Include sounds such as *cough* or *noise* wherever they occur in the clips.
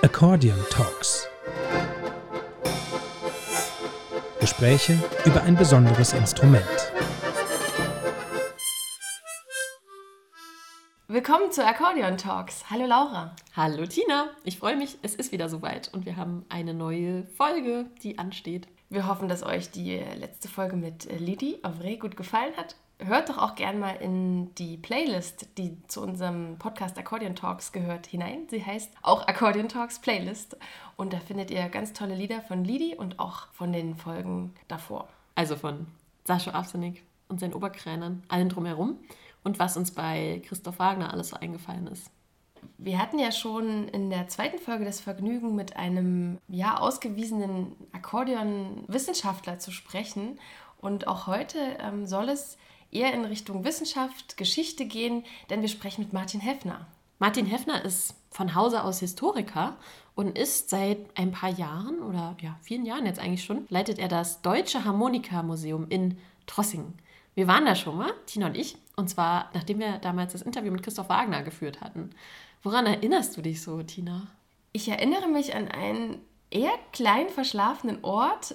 Accordion Talks. Gespräche über ein besonderes Instrument. Willkommen zu Accordion Talks. Hallo Laura. Hallo Tina. Ich freue mich, es ist wieder soweit und wir haben eine neue Folge, die ansteht. Wir hoffen, dass euch die letzte Folge mit Lidi Avre gut gefallen hat hört doch auch gern mal in die Playlist, die zu unserem Podcast Accordion Talks gehört, hinein. Sie heißt auch Accordion Talks Playlist. Und da findet ihr ganz tolle Lieder von Lidi und auch von den Folgen davor. Also von Sascha Afsenik und seinen Oberkränern, allen drumherum. Und was uns bei Christoph Wagner alles so eingefallen ist. Wir hatten ja schon in der zweiten Folge das Vergnügen, mit einem ja ausgewiesenen Akkordeon-Wissenschaftler zu sprechen. Und auch heute ähm, soll es eher in Richtung Wissenschaft, Geschichte gehen, denn wir sprechen mit Martin Heffner. Martin Heffner ist von Hause aus Historiker und ist seit ein paar Jahren oder ja, vielen Jahren jetzt eigentlich schon, leitet er das Deutsche Harmonika-Museum in Trossingen. Wir waren da schon mal, Tina und ich, und zwar nachdem wir damals das Interview mit Christoph Wagner geführt hatten. Woran erinnerst du dich so, Tina? Ich erinnere mich an einen eher klein verschlafenen Ort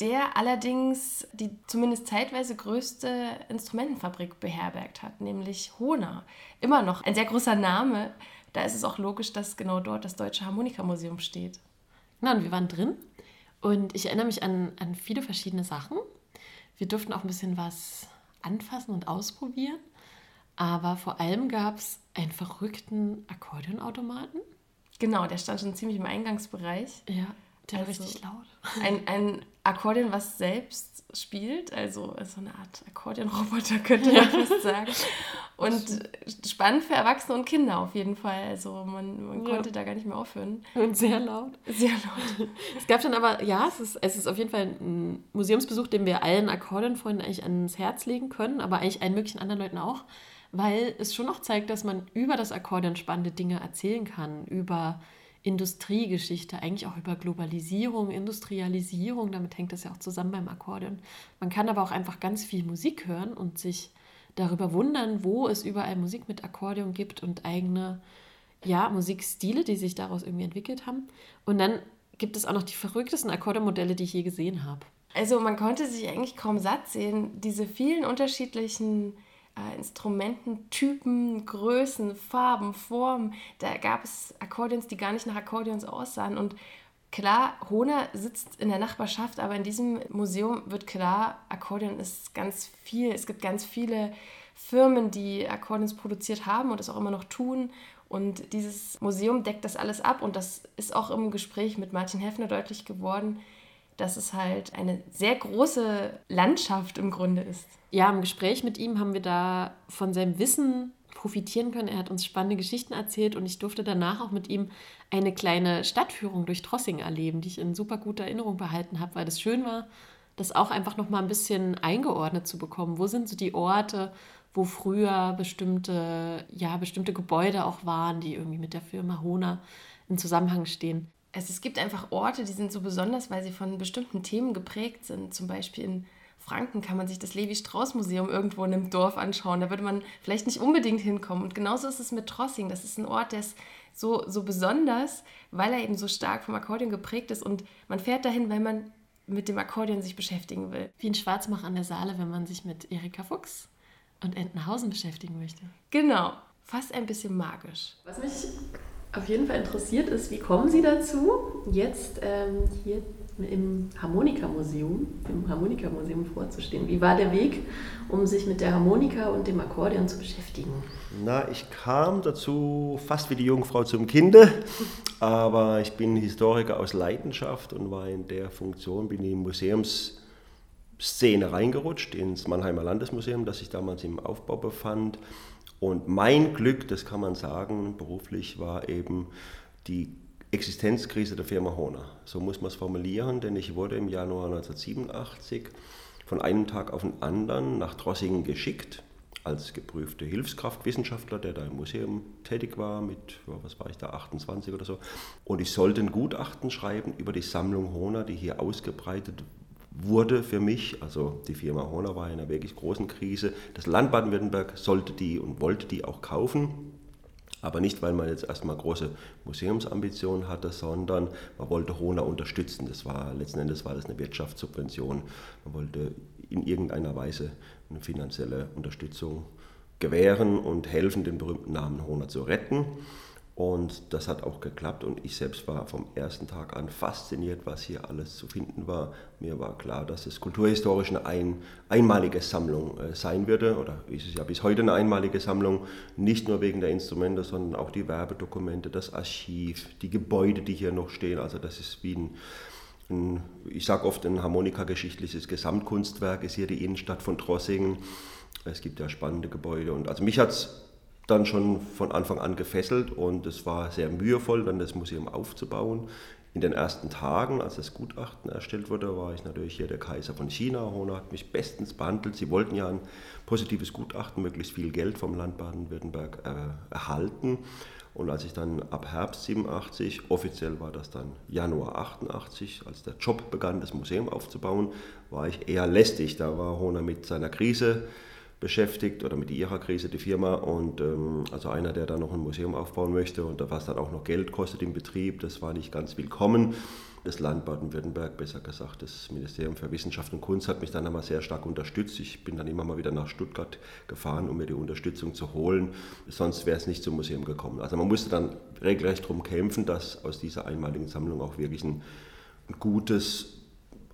der allerdings die zumindest zeitweise größte Instrumentenfabrik beherbergt hat, nämlich Hohner. Immer noch ein sehr großer Name. Da ist es auch logisch, dass genau dort das Deutsche Harmonikamuseum steht. Na, und wir waren drin und ich erinnere mich an, an viele verschiedene Sachen. Wir durften auch ein bisschen was anfassen und ausprobieren. Aber vor allem gab es einen verrückten Akkordeonautomaten. Genau, der stand schon ziemlich im Eingangsbereich. Ja. Der also richtig laut. Ein, ein Akkordeon, was selbst spielt, also so eine Art Akkordeonroboter, *laughs* könnte man fast sagen. Und spannend für Erwachsene und Kinder auf jeden Fall. Also man, man ja. konnte da gar nicht mehr aufhören. Und sehr laut. Sehr laut. *laughs* es gab dann aber, ja, es ist, es ist auf jeden Fall ein Museumsbesuch, den wir allen Akkordeonfreunden eigentlich ans Herz legen können, aber eigentlich allen möglichen anderen Leuten auch, weil es schon noch zeigt, dass man über das Akkordeon spannende Dinge erzählen kann, über Industriegeschichte, eigentlich auch über Globalisierung, Industrialisierung, damit hängt das ja auch zusammen beim Akkordeon. Man kann aber auch einfach ganz viel Musik hören und sich darüber wundern, wo es überall Musik mit Akkordeon gibt und eigene ja, Musikstile, die sich daraus irgendwie entwickelt haben. Und dann gibt es auch noch die verrücktesten Akkordeonmodelle, die ich je gesehen habe. Also man konnte sich eigentlich kaum satt sehen, diese vielen unterschiedlichen äh, Instrumententypen, Größen, Farben, Formen. Da gab es Akkordeons, die gar nicht nach Akkordeons aussahen. Und klar, Hohner sitzt in der Nachbarschaft, aber in diesem Museum wird klar, Akkordeon ist ganz viel. Es gibt ganz viele Firmen, die Akkordeons produziert haben und es auch immer noch tun. Und dieses Museum deckt das alles ab und das ist auch im Gespräch mit Martin Heffner deutlich geworden, dass es halt eine sehr große Landschaft im Grunde ist. Ja, im Gespräch mit ihm haben wir da von seinem Wissen profitieren können. Er hat uns spannende Geschichten erzählt und ich durfte danach auch mit ihm eine kleine Stadtführung durch Trossing erleben, die ich in super guter Erinnerung behalten habe, weil das schön war, das auch einfach noch mal ein bisschen eingeordnet zu bekommen. Wo sind so die Orte, wo früher bestimmte, ja, bestimmte Gebäude auch waren, die irgendwie mit der Firma Hona in Zusammenhang stehen? Also es gibt einfach Orte, die sind so besonders, weil sie von bestimmten Themen geprägt sind. Zum Beispiel in Franken kann man sich das Levi-Strauss-Museum irgendwo in einem Dorf anschauen. Da würde man vielleicht nicht unbedingt hinkommen. Und genauso ist es mit Trossing. Das ist ein Ort, der ist so, so besonders, weil er eben so stark vom Akkordeon geprägt ist. Und man fährt dahin, weil man mit dem Akkordeon sich beschäftigen will. Wie ein Schwarzmach an der Saale, wenn man sich mit Erika Fuchs und Entenhausen beschäftigen möchte. Genau, fast ein bisschen magisch. Was mich auf jeden Fall interessiert ist, wie kommen Sie dazu, jetzt ähm, hier im Harmonikamuseum, im Harmonikamuseum vorzustehen? Wie war der Weg, um sich mit der Harmonika und dem Akkordeon zu beschäftigen? Na, ich kam dazu fast wie die Jungfrau zum Kinde, aber ich bin Historiker aus Leidenschaft und war in der Funktion, bin in die Museumsszene reingerutscht, ins Mannheimer Landesmuseum, das sich damals im Aufbau befand und mein Glück, das kann man sagen, beruflich war eben die Existenzkrise der Firma Hohner. So muss man es formulieren, denn ich wurde im Januar 1987 von einem Tag auf den anderen nach Drossingen geschickt, als geprüfte Hilfskraftwissenschaftler, der da im Museum tätig war, mit, was war ich da, 28 oder so. Und ich sollte ein Gutachten schreiben über die Sammlung Hohner, die hier ausgebreitet wurde für mich, also die Firma Horner war in einer wirklich großen Krise. Das Land Baden-Württemberg sollte die und wollte die auch kaufen. Aber nicht, weil man jetzt erstmal große Museumsambitionen hatte, sondern man wollte Hohner unterstützen. Das war, letzten Endes war das eine Wirtschaftssubvention. Man wollte in irgendeiner Weise eine finanzielle Unterstützung gewähren und helfen, den berühmten Namen Hohner zu retten. Und das hat auch geklappt und ich selbst war vom ersten Tag an fasziniert, was hier alles zu finden war. Mir war klar, dass es kulturhistorisch eine ein, einmalige Sammlung äh, sein würde oder ist es ja bis heute eine einmalige Sammlung, nicht nur wegen der Instrumente, sondern auch die Werbedokumente, das Archiv, die Gebäude, die hier noch stehen. Also das ist wie ein, ein ich sage oft ein harmonikageschichtliches Gesamtkunstwerk, ist hier die Innenstadt von Trossingen. Es gibt ja spannende Gebäude und also mich hat es dann schon von Anfang an gefesselt und es war sehr mühevoll, dann das Museum aufzubauen. In den ersten Tagen, als das Gutachten erstellt wurde, war ich natürlich hier der Kaiser von China. Hohner hat mich bestens behandelt. Sie wollten ja ein positives Gutachten, möglichst viel Geld vom Land Baden-Württemberg äh, erhalten. Und als ich dann ab Herbst 87, offiziell war das dann Januar 88, als der Job begann, das Museum aufzubauen, war ich eher lästig. Da war Hohner mit seiner Krise beschäftigt oder mit ihrer Krise die Firma und ähm, also einer, der da noch ein Museum aufbauen möchte und was dann auch noch Geld kostet im Betrieb, das war nicht ganz willkommen. Das Land Baden-Württemberg, besser gesagt das Ministerium für Wissenschaft und Kunst hat mich dann einmal sehr stark unterstützt. Ich bin dann immer mal wieder nach Stuttgart gefahren, um mir die Unterstützung zu holen. Sonst wäre es nicht zum Museum gekommen. Also man musste dann regelrecht darum kämpfen, dass aus dieser einmaligen Sammlung auch wirklich ein, ein gutes,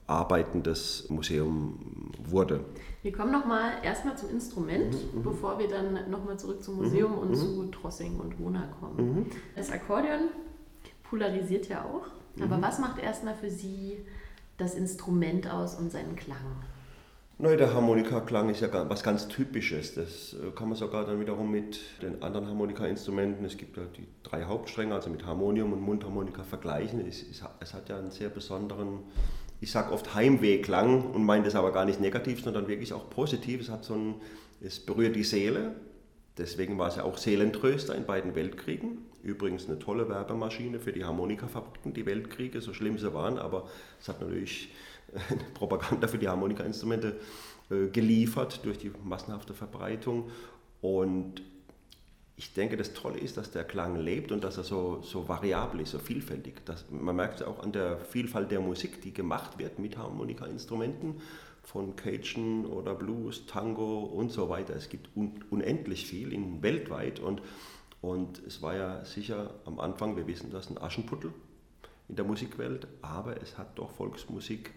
arbeitendes Museum wurde. Wir kommen nochmal erstmal zum Instrument, mhm, mhm. bevor wir dann nochmal zurück zum Museum mhm, und mhm. zu Trossing und Wona kommen. Mhm. Das Akkordeon polarisiert ja auch, aber was macht erstmal für Sie das Instrument aus und seinen Klang? Nein, der Harmonikaklang ist ja was ganz Typisches. Das äh, kann man sogar dann wiederum mit den anderen Harmonikainstrumenten, es gibt ja die drei Hauptstränge, also mit Harmonium und Mundharmonika vergleichen. Es, es hat ja einen sehr besonderen ich sage oft Heimwehklang und meine das aber gar nicht negativ, sondern wirklich auch positiv. Es, hat so ein, es berührt die Seele. Deswegen war es ja auch Seelentröster in beiden Weltkriegen. Übrigens eine tolle Werbemaschine für die Harmonikafabriken, die Weltkriege, so schlimm sie waren, aber es hat natürlich Propaganda für die Harmonikainstrumente äh, geliefert durch die massenhafte Verbreitung. Und ich denke, das Tolle ist, dass der Klang lebt und dass er so, so variabel ist, so vielfältig. Das, man merkt es auch an der Vielfalt der Musik, die gemacht wird mit Harmonikainstrumenten, von Cajun oder Blues, Tango und so weiter. Es gibt un, unendlich viel in, weltweit und, und es war ja sicher am Anfang, wir wissen das, ein Aschenputtel in der Musikwelt, aber es hat doch Volksmusik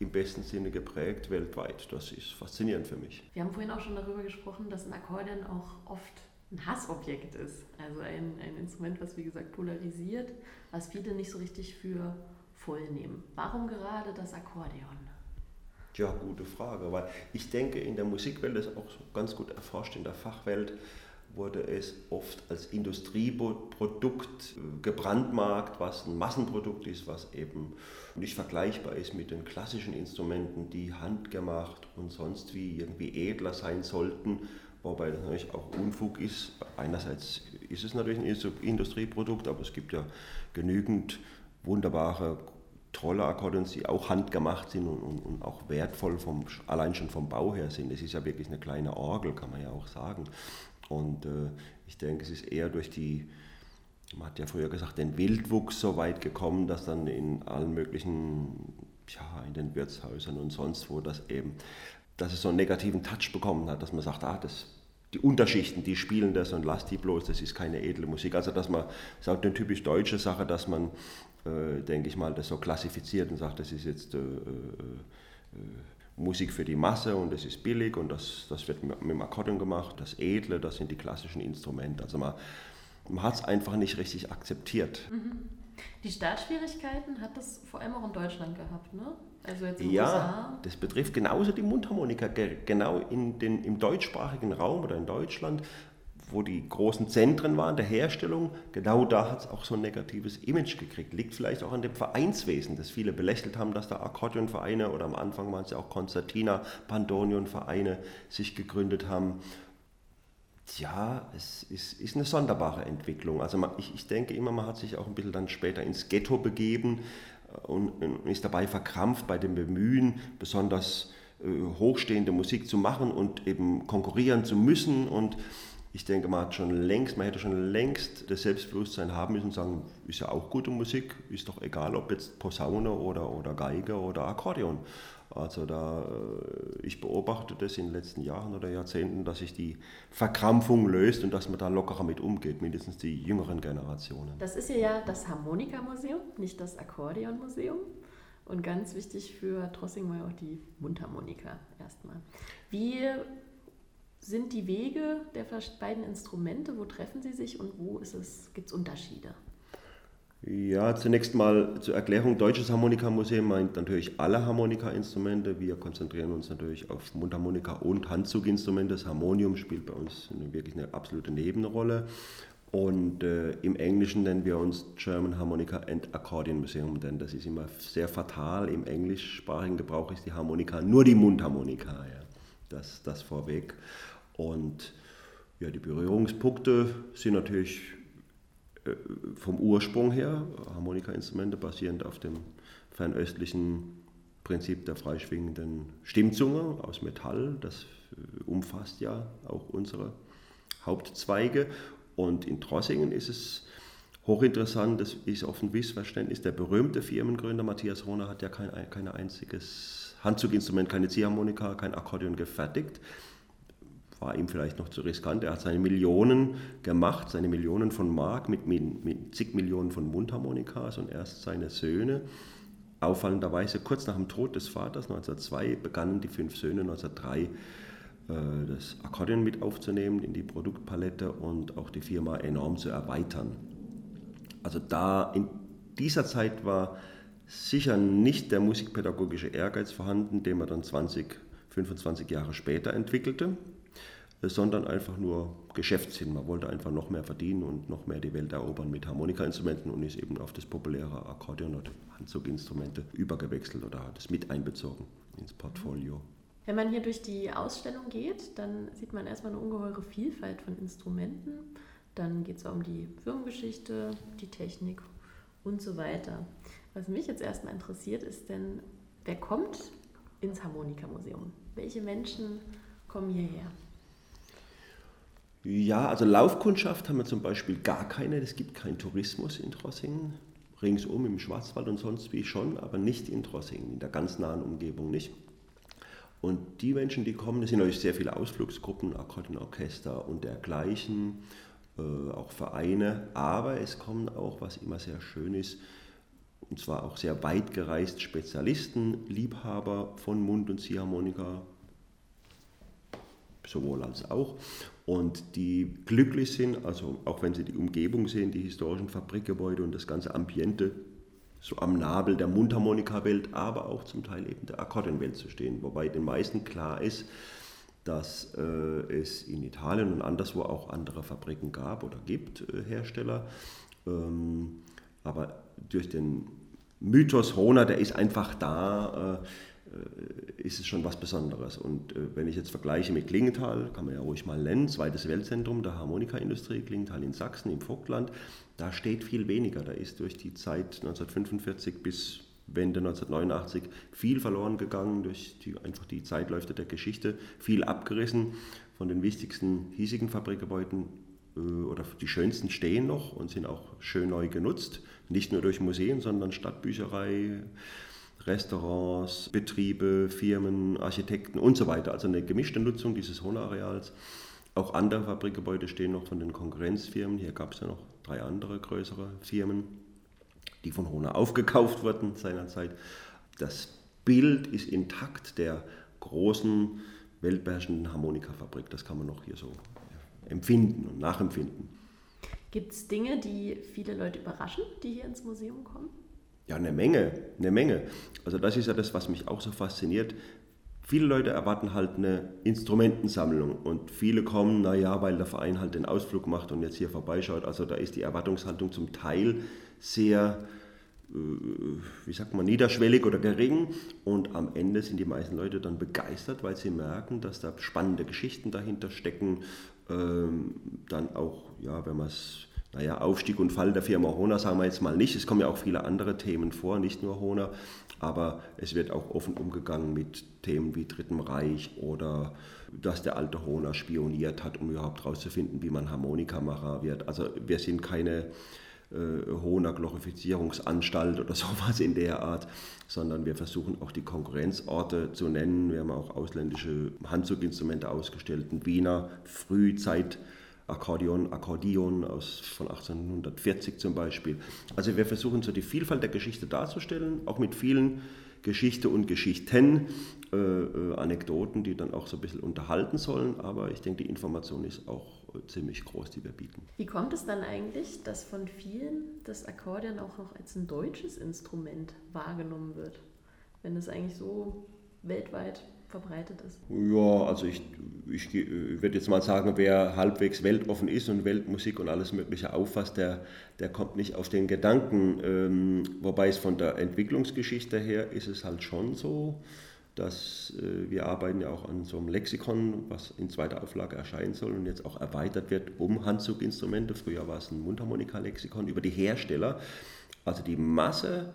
im besten Sinne geprägt weltweit. Das ist faszinierend für mich. Wir haben vorhin auch schon darüber gesprochen, dass ein Akkordeon auch oft ein Hassobjekt ist. Also ein, ein Instrument, was wie gesagt polarisiert, was viele nicht so richtig für voll nehmen. Warum gerade das Akkordeon? Ja, gute Frage, weil ich denke, in der Musikwelt ist auch ganz gut erforscht, in der Fachwelt wurde es oft als Industrieprodukt äh, gebrandmarkt, was ein Massenprodukt ist, was eben nicht vergleichbar ist mit den klassischen Instrumenten, die handgemacht und sonst wie irgendwie edler sein sollten wobei das natürlich auch Unfug ist. Einerseits ist es natürlich ein Industrieprodukt, aber es gibt ja genügend wunderbare, tolle Akkordeons, die auch handgemacht sind und, und, und, auch wertvoll vom, allein schon vom Bau her sind. Es ist ja wirklich eine kleine Orgel, kann man ja auch sagen. Und äh, ich denke, es ist eher durch die, man hat ja früher gesagt, den Wildwuchs so weit gekommen, dass dann in allen möglichen, ja, in den Wirtshäusern und sonst wo das eben dass es so einen negativen Touch bekommen hat, dass man sagt, ah, das, die Unterschichten, die spielen das und lass die bloß, das ist keine edle Musik. Also dass man, das ist auch eine typisch deutsche Sache, dass man, äh, denke ich mal, das so klassifiziert und sagt, das ist jetzt äh, äh, Musik für die Masse und das ist billig und das, das wird mit, mit dem Akkordeon gemacht, das Edle, das sind die klassischen Instrumente. Also man, man hat es einfach nicht richtig akzeptiert. Mhm. Die Startschwierigkeiten hat das vor allem auch in Deutschland gehabt, ne? Also jetzt ja, USA. das betrifft genauso die Mundharmonika. Genau in den, im deutschsprachigen Raum oder in Deutschland, wo die großen Zentren waren der Herstellung, genau da hat es auch so ein negatives Image gekriegt. Liegt vielleicht auch an dem Vereinswesen, das viele belächelt haben, dass da Akkordeonvereine oder am Anfang waren es ja auch Konzertina, Pandonion-Vereine sich gegründet haben. Ja, es ist, ist, eine sonderbare Entwicklung. Also man, ich, ich denke immer, man hat sich auch ein bisschen dann später ins Ghetto begeben und, ist dabei verkrampft bei dem Bemühen, besonders äh, hochstehende Musik zu machen und eben konkurrieren zu müssen. Und ich denke, man hat schon längst, man hätte schon längst das Selbstbewusstsein haben müssen und sagen, ist ja auch gute Musik, ist doch egal, ob jetzt Posaune oder, oder Geige oder Akkordeon. Also da, äh, ich beobachte das in den letzten Jahren oder Jahrzehnten, dass sich die Verkrampfung löst und dass man da lockerer mit umgeht, mindestens die jüngeren Generationen. Das ist ja das Harmonikamuseum, nicht das Akkordeonmuseum. Und ganz wichtig für Trossing war ja auch die Mundharmonika erstmal. Wie sind die Wege der beiden Instrumente? Wo treffen sie sich und wo gibt es Unterschiede? Ja, zunächst mal zur Erklärung. Deutsches Harmonikamuseum meint natürlich alle Harmonikainstrumente. Wir konzentrieren uns natürlich auf Mundharmonika und Handzuginstrumente. Das Harmonium spielt bei uns wirklich eine absolute Nebenrolle. Und äh, im Englischen nennen wir uns German Harmonica and Accordion Museum, denn das ist immer sehr fatal. Im englischsprachigen Gebrauch ist die Harmonika nur die Mundharmonika. Ja. Das, das vorweg. Und ja, die Berührungspunkte sind natürlich vom Ursprung her, Harmonikainstrumente basierend auf dem fernöstlichen Prinzip der freischwingenden Stimmzunge aus Metall. Das äh, umfasst ja auch unsere Hauptzweige. Und in Trossingen ist es hochinteressant, das ist offen Missverständnis. Der berühmte Firmengründer Matthias Rohner hat ja kein, kein einziges Handzuginstrument, keine Ziehharmonika, kein Akkordeon gefertigt war ihm vielleicht noch zu riskant. Er hat seine Millionen gemacht, seine Millionen von Mark mit, mit, zig Millionen von Mundharmonikas und erst seine Söhne. Auffallenderweise kurz nach dem Tod des Vaters 1902 begannen die fünf Söhne 1903 äh, das Akkordeon mit aufzunehmen in die Produktpalette und auch die Firma enorm zu erweitern. Also da in dieser Zeit war sicher nicht der musikpädagogische Ehrgeiz vorhanden, den man dann 20, 25 Jahre später entwickelte sondern einfach nur Geschäftssinn. Man wollte einfach noch mehr verdienen und noch mehr die Welt erobern mit Harmonikainstrumenten und ist eben auf das populäre Akkordeon oder Handzuginstrumente übergewechselt oder hat es mit einbezogen ins Portfolio. Wenn man hier durch die Ausstellung geht, dann sieht man erstmal eine ungeheure Vielfalt von Instrumenten. Dann geht es um die Firmengeschichte, die Technik und so weiter. Was mich jetzt erstmal interessiert, ist denn, wer kommt ins Harmonikamuseum? Welche Menschen kommen hierher? Ja, also Laufkundschaft haben wir zum Beispiel gar keine. Es gibt keinen Tourismus in Trossingen. Ringsum im Schwarzwald und sonst wie schon, aber nicht in Trossingen, in der ganz nahen Umgebung nicht. Und die Menschen, die kommen, das sind natürlich sehr viele Ausflugsgruppen, Akkordeonorchester und dergleichen, äh, auch Vereine, aber es kommen auch, was immer sehr schön ist, und zwar auch sehr weit gereist Spezialisten, Liebhaber von Mund- und Ziehharmonika, sowohl als auch und die glücklich sind, also auch wenn sie die Umgebung sehen, die historischen Fabrikgebäude und das ganze Ambiente, so am Nabel der Mundharmonika-Welt, aber auch zum Teil eben der Akkordeonwelt zu stehen. Wobei den meisten klar ist, dass äh, es in Italien und anderswo auch andere Fabriken gab oder gibt, äh, Hersteller. Ähm, aber durch den Mythos Rona, der ist einfach da, äh, äh, ist es schon was Besonderes. Und äh, wenn ich jetzt vergleiche mit Klingenthal, kann man ja ruhig mal nennen, zweites Weltzentrum der Harmonikaindustrie, Klingenthal in Sachsen, im Vogtland, da steht viel weniger. Da ist durch die Zeit 1945 bis Wende 1989 viel verloren gegangen, durch die, einfach die Zeitläufe der Geschichte, viel abgerissen von den wichtigsten hiesigen Fabrikgebäuden äh, oder die schönsten stehen noch und sind auch schön neu genutzt, nicht nur durch Museen, sondern Stadtbücherei, Restaurants, Betriebe, Firmen, Architekten und so weiter. Also eine gemischte Nutzung dieses Hohner-Areals. Auch andere Fabrikgebäude stehen noch von den Konkurrenzfirmen. Hier gab es ja noch drei andere größere Firmen, die von Hohner aufgekauft wurden seinerzeit. Das Bild ist intakt der großen, weltbeherrschenden Harmonikafabrik. Das kann man noch hier so empfinden und nachempfinden. Gibt es Dinge, die viele Leute überraschen, die hier ins Museum kommen? Ja, eine Menge, eine Menge. Also das ist ja das, was mich auch so fasziniert. Viele Leute erwarten halt eine Instrumentensammlung und viele kommen, naja, weil der Verein halt den Ausflug macht und jetzt hier vorbeischaut. Also da ist die Erwartungshaltung zum Teil sehr, äh, wie sagt man, niederschwellig oder gering und am Ende sind die meisten Leute dann begeistert, weil sie merken, dass da spannende Geschichten dahinter stecken. Ähm, dann auch, ja, wenn man es naja, Aufstieg und Fall der Firma Hohner sagen wir jetzt mal nicht. Es kommen ja auch viele andere Themen vor, nicht nur Hohner, aber es wird auch offen umgegangen mit Themen wie Dritten Reich oder dass der alte Hohner spioniert hat, um überhaupt herauszufinden, wie man Harmonikamacher wird. Also wir sind keine äh, Hohner Glorifizierungsanstalt oder *laughs* sowas in der Art, sondern wir versuchen auch die Konkurrenzorte zu nennen. Wir haben auch ausländische Handzuginstrumente ausgestellt, ein Wiener Frühzeit. Akkordeon, Akkordeon aus, von 1840 zum Beispiel. Also wir versuchen so die Vielfalt der Geschichte darzustellen, auch mit vielen Geschichte und Geschichten, äh, äh, Anekdoten, die dann auch so ein bisschen unterhalten sollen. Aber ich denke, die Information ist auch äh, ziemlich groß, die wir bieten. Wie kommt es dann eigentlich, dass von vielen das Akkordeon auch noch als ein deutsches Instrument wahrgenommen wird? Wenn es eigentlich so weltweit verbreitet ist? Ja, also ich, ich, ich würde jetzt mal sagen, wer halbwegs weltoffen ist und Weltmusik und alles Mögliche auffasst, der, der kommt nicht auf den Gedanken. Ähm, wobei es von der Entwicklungsgeschichte her ist es halt schon so, dass äh, wir arbeiten ja auch an so einem Lexikon, was in zweiter Auflage erscheinen soll und jetzt auch erweitert wird um Handzuginstrumente. Früher war es ein Mundharmonika-Lexikon über die Hersteller. Also die Masse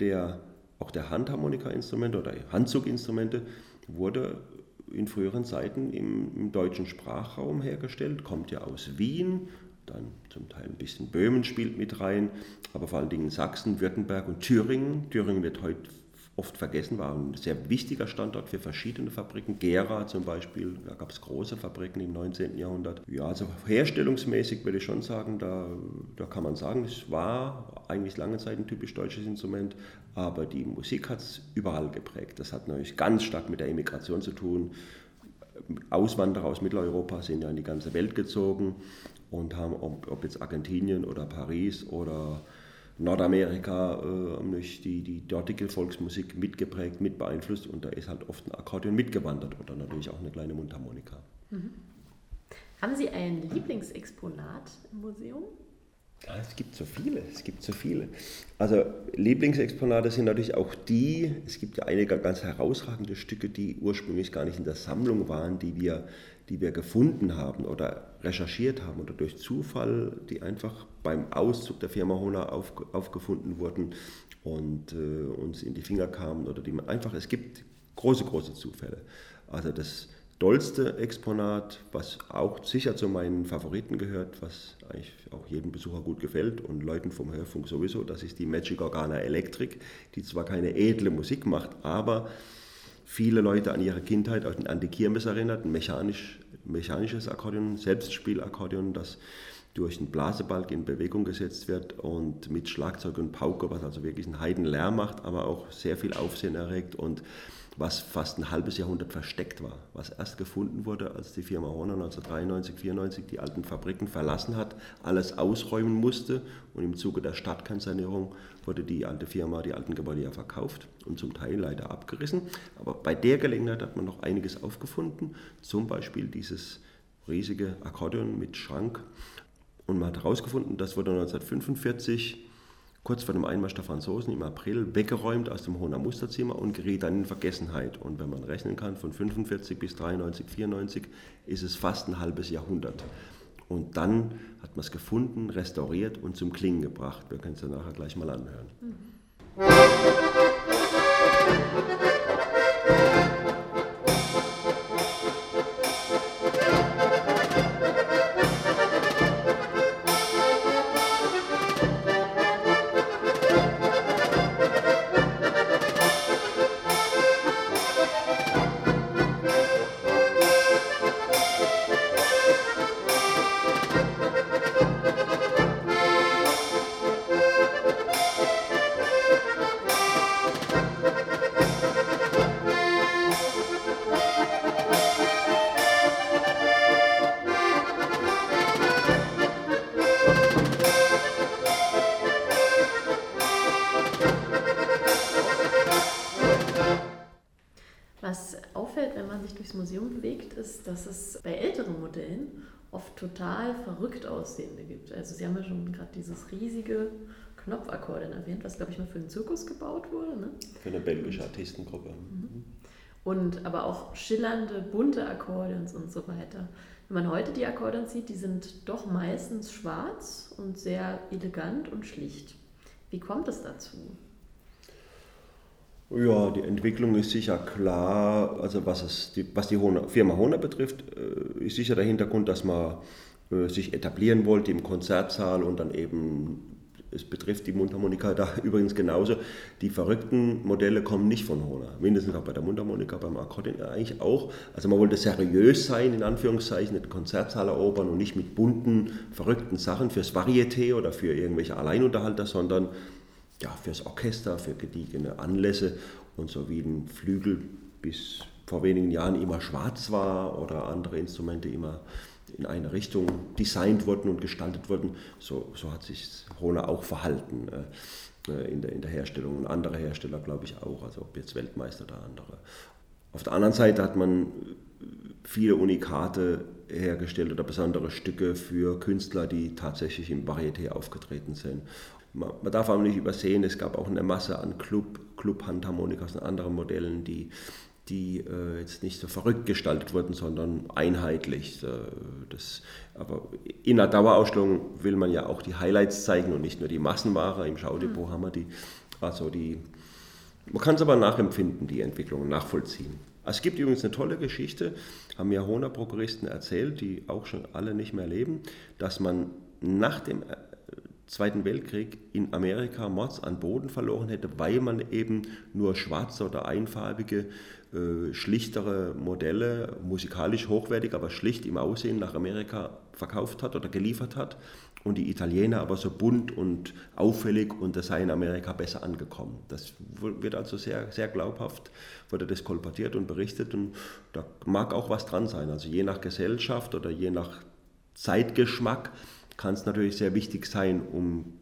der, auch der Handharmonika-Instrumente oder Handzuginstrumente wurde in früheren Zeiten im, im, deutschen Sprachraum hergestellt, kommt ja aus Wien, dann zum Teil ein bisschen Böhmen spielt mit rein, aber vor allen Dingen Sachsen, Württemberg und Thüringen. Thüringen wird heute oft vergessen, war ein sehr wichtiger Standort für verschiedene Fabriken. Gera zum Beispiel, da gab es große Fabriken im 19. Jahrhundert. Ja, also herstellungsmäßig würde ich schon sagen, da, da kann man sagen, es war eigentlich lange Zeit ein typisch deutsches Instrument, aber die Musik hat es überall geprägt. Das hat natürlich ganz stark mit der Immigration zu tun. Auswanderer aus Mitteleuropa sind ja in die ganze Welt gezogen und haben, ob, ob jetzt Argentinien oder Paris oder Nordamerika äh, die, die dortige Volksmusik mitgeprägt, mit beeinflusst und da ist halt oft ein Akkordeon mitgewandert oder natürlich auch eine kleine Mundharmonika. Mhm. Haben Sie ein Lieblingsexponat im Museum? Ja, es gibt so viele, es gibt so viele. Also Lieblingsexponate sind natürlich auch die, es gibt ja einige ganz herausragende Stücke, die ursprünglich gar nicht in der Sammlung waren, die wir, die wir gefunden haben oder recherchiert haben oder durch Zufall, die einfach beim Auszug der Firma Hona auf, aufgefunden wurden und äh, uns in die Finger kamen oder die man einfach, es gibt große, große Zufälle. Also das dollste Exponat, was auch sicher zu meinen Favoriten gehört, was eigentlich auch jedem Besucher gut gefällt und Leuten vom Hörfunk sowieso, das ist die Magic Organa Electric, die zwar keine edle Musik macht, aber viele Leute an ihre Kindheit, an die Kirmes erinnert, ein mechanisch, mechanisches Akkordeon, Selbstspielakkordeon, das durch einen Blasebalg in Bewegung gesetzt wird und mit Schlagzeug und Pauke, was also wirklich einen Heidenlärm macht, aber auch sehr viel Aufsehen erregt und was fast ein halbes Jahrhundert versteckt war, was erst gefunden wurde, als die Firma Horner 1993, 1994 die alten Fabriken verlassen hat, alles ausräumen musste und im Zuge der Stadtkernsanierung wurde die alte Firma, die alten Gebäude ja verkauft und zum Teil leider abgerissen. Aber bei der Gelegenheit hat man noch einiges aufgefunden, zum Beispiel dieses riesige Akkordeon mit Schrank. Und man hat herausgefunden, das wurde 1945 kurz vor dem Einmarsch der Franzosen im April weggeräumt aus dem Hohner Musterzimmer und geriet dann in Vergessenheit. Und wenn man rechnen kann, von 45 bis 93, 94 ist es fast ein halbes Jahrhundert. Und dann hat man es gefunden, restauriert und zum Klingen gebracht. Wir können es ja nachher gleich mal anhören. Mhm. Aussehende gibt. Also Sie haben ja schon gerade dieses riesige Knopfakkordeon erwähnt, was glaube ich mal für einen Zirkus gebaut wurde. Ne? Für eine belgische Artistengruppe. Mhm. und aber auch schillernde, bunte Akkordeons und so weiter. Wenn man heute die Akkordeons sieht, die sind doch meistens schwarz und sehr elegant und schlicht. Wie kommt es dazu? Ja, die Entwicklung ist sicher klar. Also was, es, die, was die Firma Hona betrifft, äh, ist sicher der Hintergrund, dass man sich etablieren wollte im Konzertsaal und dann eben es betrifft die Mundharmonika da *laughs* übrigens genauso. Die verrückten Modelle kommen nicht von Hohner. Mindestens auch bei der Mundharmonika, beim Akkordeon eigentlich auch. Also man wollte seriös sein, in Anführungszeichen, den Konzertsaal erobern und nicht mit bunten, verrückten Sachen fürs Varieté oder für irgendwelche Alleinunterhalter, sondern ja, fürs Orchester, für gediegene Anlässe und so wie ein Flügel bis vor wenigen Jahren immer schwarz war oder andere Instrumente immer in eine Richtung designt wurden und gestaltet wurden, so, so hat sich Hohner auch verhalten äh, äh, in, der, in der Herstellung. Und andere Hersteller, glaube ich, auch, also ob jetzt Weltmeister oder andere. Auf der anderen Seite hat man viele Unikate hergestellt oder besondere Stücke für Künstler, die tatsächlich im Varieté aufgetreten sind. Man, darf auch nicht übersehen, es gab auch eine Masse an Club, Club-Handharmonikas und anderen Modellen, die die äh, jetzt nicht so verrückt gestaltet wurden, sondern einheitlich. Äh, das, aber in der Dauerausstellung will man ja auch die Highlights zeigen und nicht nur die Massenware. Im Schaudepot mhm. haben wir die, also die, man kann es aber nachempfinden, die Entwicklung nachvollziehen. Es gibt übrigens eine tolle Geschichte, haben mir Hohner-Prokuristen erzählt, die auch schon alle nicht mehr leben, dass man nach dem äh, Zweiten Weltkrieg in Amerika Mords an Boden verloren hätte, weil man eben nur schwarze oder einfarbige schlichtere Modelle, musikalisch hochwertig, aber schlicht im Aussehen nach Amerika verkauft hat oder geliefert hat und die Italiener aber so bunt und auffällig und das sei in Amerika besser angekommen. Das wird also sehr, sehr glaubhaft, wurde das kolportiert und berichtet und da mag auch was dran sein. Also je nach Gesellschaft oder je nach Zeitgeschmack kann es natürlich sehr wichtig sein, um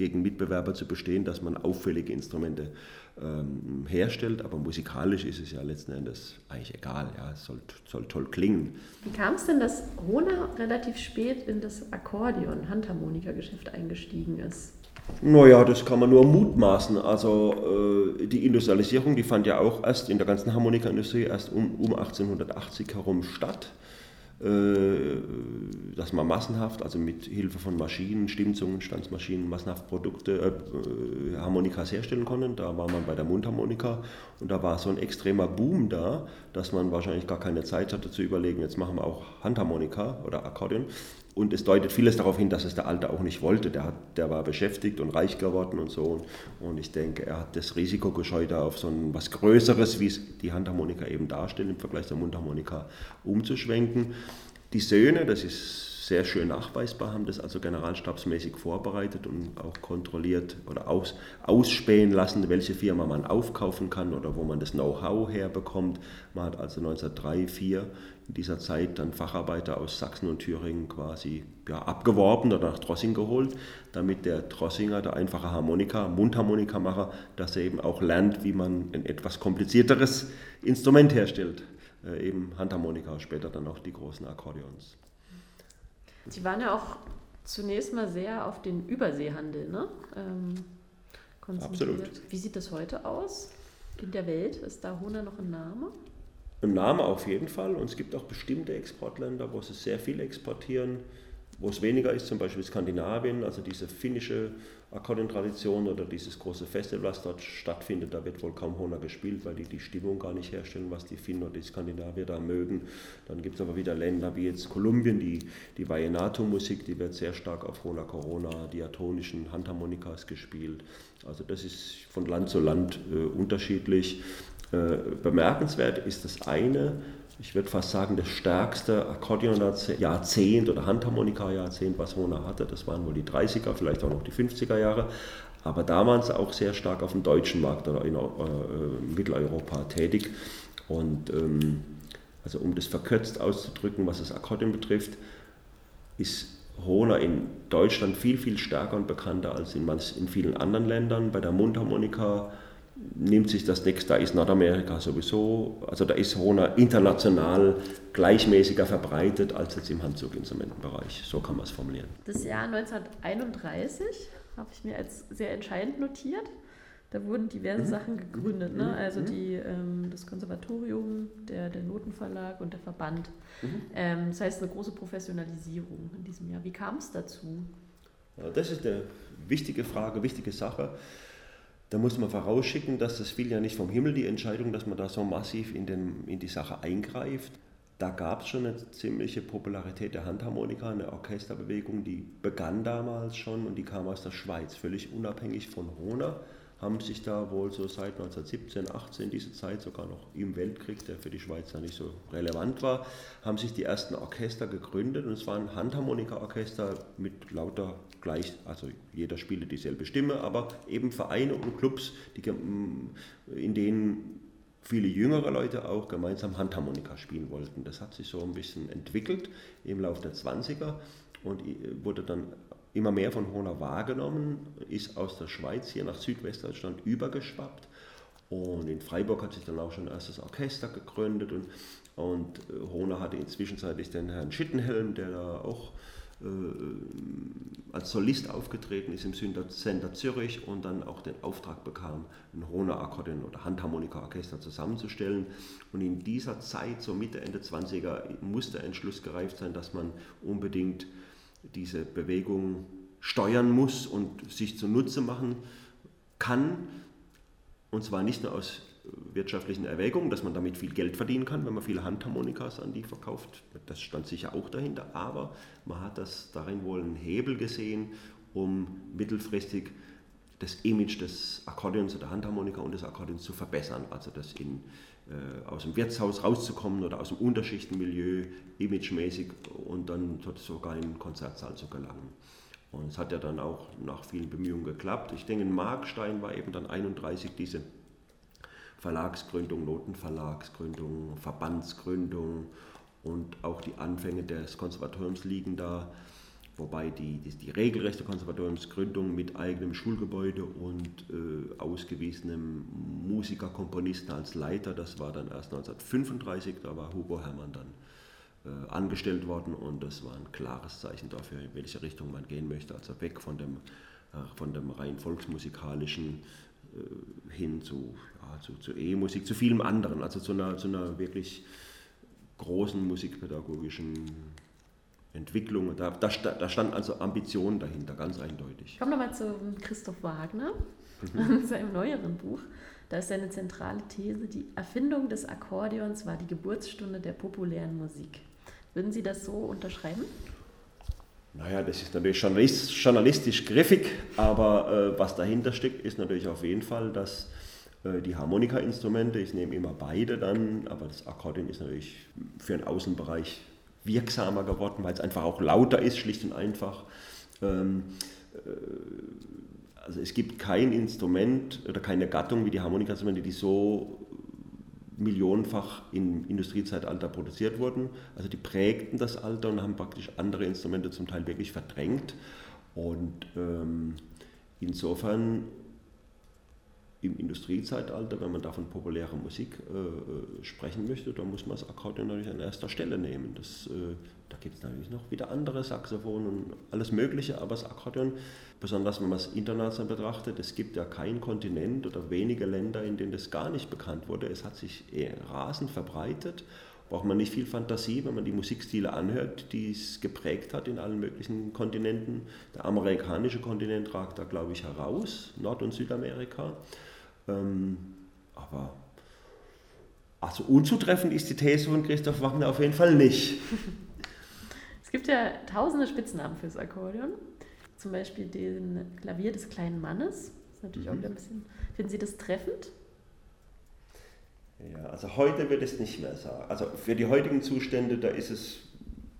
gegen Mitbewerber zu bestehen, dass man auffällige Instrumente ähm, herstellt, aber musikalisch ist es ja letzten Endes eigentlich egal. Ja, es soll, soll toll klingen. Wie kam es denn, dass Rona relativ spät in das Akkordeon, Handharmonika-Geschäft eingestiegen ist? Naja, das kann man nur mutmaßen. Also äh, die Industrialisierung, die fand ja auch erst in der ganzen Harmonikaindustrie erst um, um 1880 herum statt. Äh, dass man massenhaft, also mit Hilfe von Maschinen, Stimmzungen, Stanzmaschinen, massenhaft Produkte, äh, Harmonikas herstellen konnten. Da war man bei der Mundharmonika und da war so ein extremer Boom da, dass man wahrscheinlich gar keine Zeit hatte zu überlegen, jetzt machen wir auch Handharmonika oder Akkordeon. Und es deutet vieles darauf hin, dass es der Alte auch nicht wollte. Der, hat, der war beschäftigt und reich geworden und so. Und ich denke, er hat das Risiko gescheut, auf so ein, was Größeres, wie es die Handharmonika eben darstellt, im Vergleich zur Mundharmonika umzuschwenken. Die Söhne, das ist sehr schön nachweisbar, haben das also generalstabsmäßig vorbereitet und auch kontrolliert oder aus, ausspähen lassen, welche Firma man aufkaufen kann oder wo man das Know-how herbekommt. Man hat also 1903, 1904 in dieser Zeit dann Facharbeiter aus Sachsen und Thüringen quasi ja, abgeworben oder nach Trossing geholt, damit der Trossinger, der einfache Harmonika, Mundharmonikamacher, dass er eben auch lernt, wie man ein etwas komplizierteres Instrument herstellt. Äh, eben Handharmonika, später dann auch die großen Akkordeons. Sie waren ja auch zunächst mal sehr auf den Überseehandel ne? ähm, konzentriert. Absolut. Wie sieht das heute aus in der Welt? Ist da Hona noch ein Name? Ein Name auf jeden Fall. Und es gibt auch bestimmte Exportländer, wo sie sehr viel exportieren. Wo es weniger ist, zum Beispiel Skandinavien, also diese finnische Akkordeon-Tradition oder dieses große Festival, was dort stattfindet, da wird wohl kaum Hona gespielt, weil die die Stimmung gar nicht herstellen, was die Finnen oder die Skandinavier da mögen. Dann gibt es aber wieder Länder wie jetzt Kolumbien, die, die Vallenato-Musik, die wird sehr stark auf Hona Corona, diatonischen Handharmonikas gespielt. Also das ist von Land zu Land äh, unterschiedlich. Äh, bemerkenswert ist das eine, ich würde fast sagen, das stärkste Akkordeon-Jahrzehnt oder Handharmonika-Jahrzehnt, was Hona hatte. Das waren wohl die 30er, vielleicht auch noch die 50er Jahre, aber damals auch sehr stark auf dem deutschen Markt oder in äh, Mitteleuropa tätig. Und ähm, also um das verkürzt auszudrücken, was das Akkordeon betrifft, ist Hona in Deutschland viel, viel stärker und bekannter als in, in vielen anderen Ländern. Bei der Mundharmonika nimmt sich das nächste, da ist Nordamerika sowieso, also da ist Rona international gleichmäßiger verbreitet als jetzt im Handzuginstrumentenbereich. So kann man es formulieren. Das Jahr 1931 habe ich mir als sehr entscheidend notiert. Da wurden diverse mhm. Sachen gegründet, ne? Mhm. also die, ähm, das Konservatorium, der, der Notenverlag und der Verband. Mhm. Ähm, das heißt eine große Professionalisierung in diesem Jahr. Wie kam es dazu? Das ist eine wichtige Frage, wichtige Sache. Da muss man vorausschicken, dass das fiel ja nicht vom Himmel, die Entscheidung, dass man da so massiv in, den, in die Sache eingreift. Da gab es schon eine ziemliche Popularität der Handharmonika, eine Orchesterbewegung, die begann damals schon und die kam aus der Schweiz, völlig unabhängig von Hohner haben sich da wohl so seit 1917, 18, diese Zeit sogar noch im Weltkrieg, der für die Schweiz ja nicht so relevant war, haben sich die ersten Orchester gegründet und es waren Handharmonika-Orchester mit lauter gleich, also jeder spielte dieselbe Stimme, aber eben Vereine und Clubs, die, in denen viele jüngere Leute auch gemeinsam Handharmonika spielen wollten. Das hat sich so ein bisschen entwickelt im Laufe der 20er und wurde dann immer mehr von Hohner wahrgenommen, ist aus der Schweiz hier nach Südwestdeutschland übergeschwappt. Und in Freiburg hat sich dann auch schon ein erstes Orchester gegründet und, und äh, Hohner hatte inzwischen den Herrn Schittenhelm, der da auch als Solist aufgetreten ist im Sender Zürich und dann auch den Auftrag bekam, ein Hohner Akkordeon oder Handharmonika-Orchester zusammenzustellen. Und in dieser Zeit, so Mitte, Ende 20er, musste ein Entschluss gereift sein, dass man unbedingt diese Bewegung steuern muss und sich zunutze machen kann. Und zwar nicht nur aus wirtschaftlichen Erwägungen, dass man damit viel Geld verdienen kann, wenn man viele Handharmonikas an die verkauft. Das stand sicher auch dahinter. Aber man hat das darin wohl einen Hebel gesehen, um mittelfristig das Image des Akkordeons oder Handharmonika und des Akkordeons zu verbessern. Also das in äh, aus dem Wirtshaus rauszukommen oder aus dem Unterschichtenmilieu, imagemäßig und dann sogar in den Konzertsaal zu gelangen. Und es hat ja dann auch nach vielen Bemühungen geklappt. Ich denke, in Markstein war eben dann 31 diese Verlagsgründung, Notenverlagsgründung, Verbandsgründung und auch die Anfänge des Konservatoriums liegen da wobei die, die, die regelrechte Konservatoriumsgründung mit eigenem Schulgebäude und äh, ausgewiesenem Musiker, Komponisten als Leiter, das war dann erst 1935, da war Hugo Hermann dann äh, angestellt worden und das war ein klares Zeichen dafür, in welche Richtung man gehen möchte, also weg von dem, äh, von dem rein volksmusikalischen hin zu, ja, zu, zu E-Musik, zu vielem anderen, also zu einer, zu einer wirklich großen musikpädagogischen Entwicklung. Da, da, da stand also Ambition dahinter, ganz eindeutig. Kommen wir mal zu Christoph Wagner mhm. *laughs* seinem neueren Buch. Da ist seine zentrale These, die Erfindung des Akkordeons war die Geburtsstunde der populären Musik. Würden Sie das so unterschreiben? Naja, das ist natürlich journalistisch griffig, aber äh, was dahinter steckt, ist natürlich auf jeden Fall, dass äh, die Harmonika-Instrumente, ich nehme immer beide dann, aber das Akkordeon ist natürlich für den Außenbereich wirksamer geworden, weil es einfach auch lauter ist, schlicht und einfach. Ähm, äh, also es gibt kein Instrument oder keine Gattung wie die Harmonikainstrumente, die so millionenfach im Industriezeitalter produziert wurden. Also die prägten das Alter und haben praktisch andere Instrumente zum Teil wirklich verdrängt. Und ähm, insofern im Industriezeitalter, wenn man da von populärer Musik äh, äh, sprechen möchte, dann muss man das Akkordeon natürlich an erster Stelle nehmen. Das, äh, da gibt es natürlich noch wieder andere Saxophone und alles Mögliche, aber das Akkordeon, besonders wenn man es international betrachtet, es gibt ja keinen Kontinent oder wenige Länder, in denen das gar nicht bekannt wurde. Es hat sich rasend verbreitet. Braucht man nicht viel Fantasie, wenn man die Musikstile anhört, die es geprägt hat in allen möglichen Kontinenten. Der amerikanische Kontinent ragt da, glaube ich, heraus, Nord- und Südamerika. Ähm, aber also unzutreffend ist die These von Christoph Wagner auf jeden Fall nicht. *laughs* Es gibt ja tausende Spitznamen fürs Akkordeon. Zum Beispiel den Klavier des kleinen Mannes. Das ist natürlich mhm. auch wieder ein bisschen. Finden Sie das treffend? Ja, also heute wird es nicht mehr sagen. Also für die heutigen Zustände, da ist es,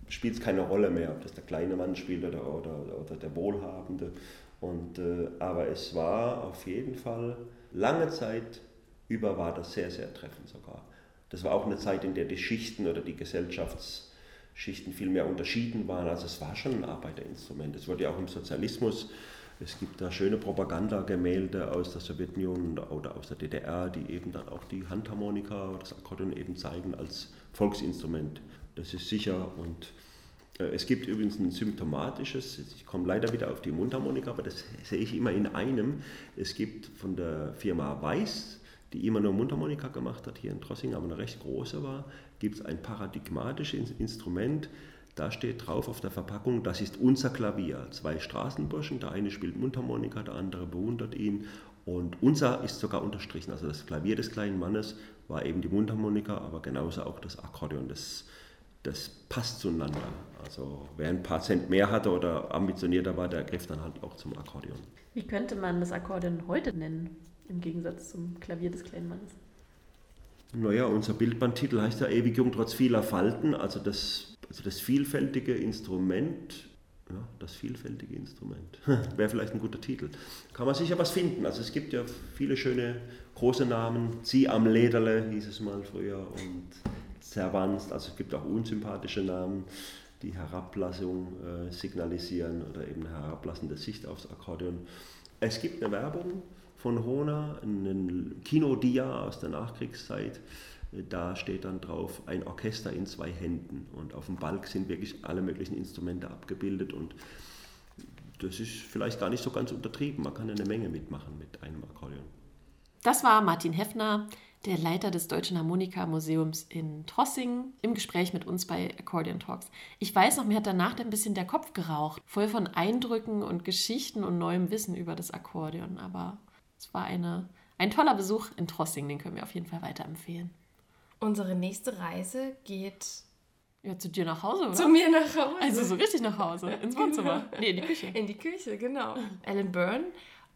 spielt es keine Rolle mehr, ob das der kleine Mann spielt oder, oder, oder der Wohlhabende. Und, äh, aber es war auf jeden Fall lange Zeit über war das sehr, sehr treffend sogar. Das war auch eine Zeit, in der die Schichten oder die Gesellschaftsschichten viel mehr unterschieden waren. Also es war schon ein Arbeiterinstrument. Es wurde ja auch im Sozialismus, es gibt da schöne Propagandagemälde aus der Sowjetunion oder aus der DDR, die eben dann auch die Handharmonika oder das Akkordeon eben zeigen als Volksinstrument. Das ist sicher und es gibt übrigens ein symptomatisches, ich komme leider wieder auf die Mundharmonika, aber das sehe ich immer in einem. Es gibt von der Firma Weiß, die immer nur Mundharmonika gemacht hat, hier in Trossing, aber eine recht große war, gibt es ein paradigmatisches Instrument, da steht drauf auf der Verpackung, das ist unser Klavier. Zwei Straßenburschen, der eine spielt Mundharmonika, der andere bewundert ihn. Und unser ist sogar unterstrichen. Also das Klavier des kleinen Mannes war eben die Mundharmonika, aber genauso auch das Akkordeon. Das, das passt zueinander. Also wer ein paar Cent mehr hatte oder ambitionierter war, der griff dann halt auch zum Akkordeon. Wie könnte man das Akkordeon heute nennen, im Gegensatz zum Klavier des kleinen Mannes? Naja, unser Bildbandtitel heißt ja Ewig jung trotz vieler Falten. Also das also das vielfältige Instrument, ja, das vielfältige Instrument, *laughs* wäre vielleicht ein guter Titel. Kann man sicher was finden. Also es gibt ja viele schöne große Namen. Sie am Lederle hieß es mal früher und Zerwanst. Also es gibt auch unsympathische Namen, die Herablassung äh, signalisieren oder eben eine herablassende Sicht aufs Akkordeon. Es gibt eine Werbung von Hona, ein Kinodia aus der Nachkriegszeit da steht dann drauf ein Orchester in zwei Händen und auf dem Balk sind wirklich alle möglichen Instrumente abgebildet und das ist vielleicht gar nicht so ganz untertrieben. Man kann eine Menge mitmachen mit einem Akkordeon. Das war Martin Heffner, der Leiter des Deutschen Harmonika-Museums in Trossingen, im Gespräch mit uns bei Accordion Talks. Ich weiß noch, mir hat danach ein bisschen der Kopf geraucht, voll von Eindrücken und Geschichten und neuem Wissen über das Akkordeon. Aber es war eine, ein toller Besuch in Trossingen, den können wir auf jeden Fall weiterempfehlen. Unsere nächste Reise geht ja, zu dir nach Hause, oder? Zu mir nach Hause. Also so richtig nach Hause, ins Wohnzimmer. *laughs* Nee, in die Küche. In die Küche, genau. Alan Byrne,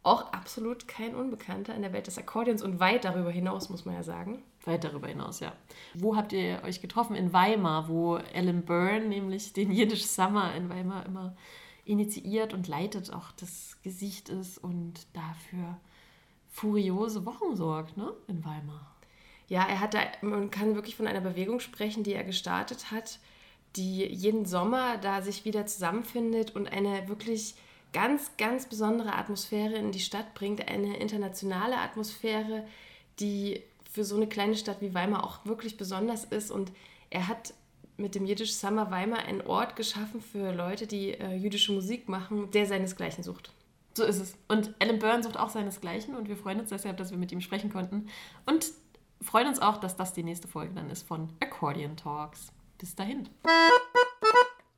auch absolut kein Unbekannter in der Welt des Akkordeons und weit darüber hinaus, muss man ja sagen. Weit darüber hinaus, ja. Wo habt ihr euch getroffen? In Weimar, wo Alan Byrne nämlich den Yiddish Summer in Weimar immer initiiert und leitet, auch das Gesicht ist und dafür furiose Wochen sorgt, ne? In Weimar ja, er hat da, man kann wirklich von einer Bewegung sprechen, die er gestartet hat, die jeden Sommer da sich wieder zusammenfindet und eine wirklich ganz, ganz besondere Atmosphäre in die Stadt bringt, eine internationale Atmosphäre, die für so eine kleine Stadt wie Weimar auch wirklich besonders ist. Und er hat mit dem Jiddisch Summer Weimar einen Ort geschaffen für Leute, die äh, jüdische Musik machen, der seinesgleichen sucht. So ist es. Und Alan Byrne sucht auch seinesgleichen und wir freuen uns deshalb, dass wir mit ihm sprechen konnten. Und freuen uns auch, dass das die nächste Folge dann ist von Accordion Talks. Bis dahin.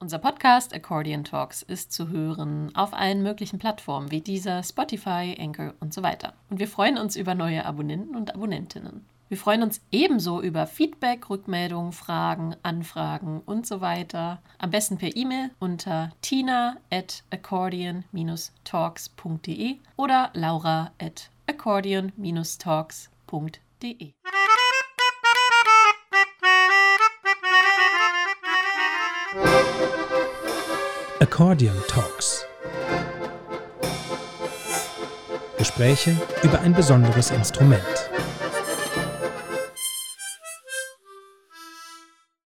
Unser Podcast Accordion Talks ist zu hören auf allen möglichen Plattformen wie dieser, Spotify, Anchor und so weiter. Und wir freuen uns über neue Abonnenten und Abonnentinnen. Wir freuen uns ebenso über Feedback, Rückmeldungen, Fragen, Anfragen und so weiter. Am besten per E-Mail unter tina at accordion-talks.de oder laura at accordion-talks.de Accordion Talks. Gespräche über ein besonderes Instrument.